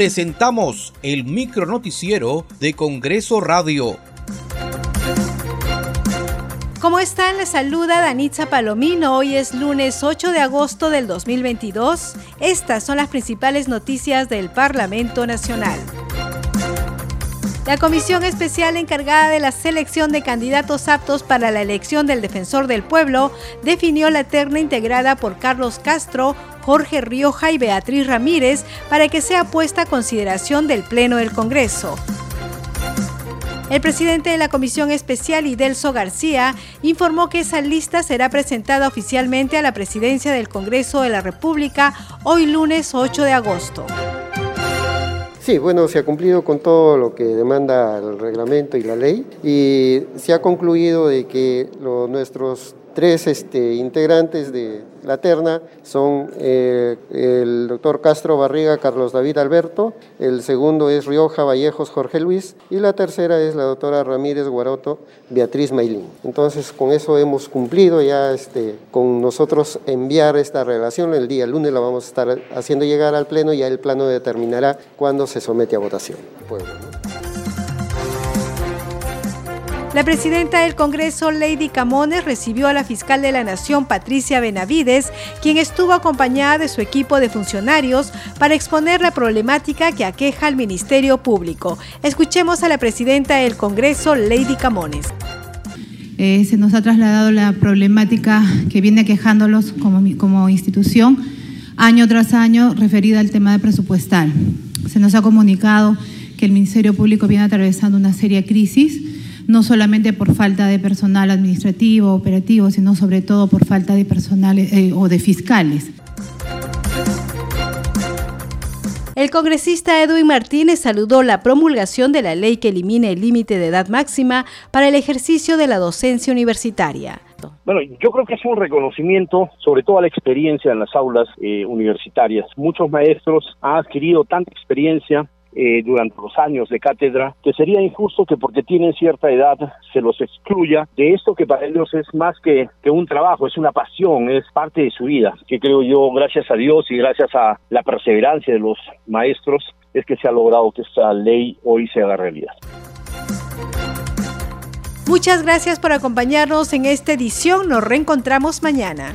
presentamos el micro noticiero de Congreso Radio. ¿Cómo están? Les saluda Danitza Palomino. Hoy es lunes 8 de agosto del 2022. Estas son las principales noticias del Parlamento Nacional. La comisión especial encargada de la selección de candidatos aptos para la elección del defensor del pueblo definió la terna integrada por Carlos Castro, Jorge Rioja y Beatriz Ramírez para que sea puesta a consideración del Pleno del Congreso. El presidente de la Comisión Especial, Idelso García, informó que esa lista será presentada oficialmente a la presidencia del Congreso de la República hoy lunes 8 de agosto. Sí, bueno, se ha cumplido con todo lo que demanda el reglamento y la ley y se ha concluido de que nuestros tres este, integrantes de la terna son eh, el doctor Castro Barriga Carlos David Alberto, el segundo es Rioja Vallejos Jorge Luis y la tercera es la doctora Ramírez Guaroto Beatriz Mailín. Entonces con eso hemos cumplido ya este, con nosotros enviar esta relación, el día lunes la vamos a estar haciendo llegar al Pleno y ya el Pleno determinará cuándo se somete a votación. La presidenta del Congreso, Lady Camones, recibió a la fiscal de la Nación, Patricia Benavides, quien estuvo acompañada de su equipo de funcionarios para exponer la problemática que aqueja al Ministerio Público. Escuchemos a la presidenta del Congreso, Lady Camones. Eh, se nos ha trasladado la problemática que viene aquejándolos como, como institución año tras año referida al tema de presupuestal. Se nos ha comunicado que el Ministerio Público viene atravesando una seria crisis no solamente por falta de personal administrativo, operativo, sino sobre todo por falta de personal eh, o de fiscales. El congresista Edwin Martínez saludó la promulgación de la ley que elimina el límite de edad máxima para el ejercicio de la docencia universitaria. Bueno, yo creo que es un reconocimiento sobre todo a la experiencia en las aulas eh, universitarias. Muchos maestros han adquirido tanta experiencia eh, durante los años de cátedra, que sería injusto que porque tienen cierta edad se los excluya de esto que para ellos es más que, que un trabajo, es una pasión, es parte de su vida, que creo yo, gracias a Dios y gracias a la perseverancia de los maestros, es que se ha logrado que esta ley hoy se haga realidad. Muchas gracias por acompañarnos en esta edición. Nos reencontramos mañana.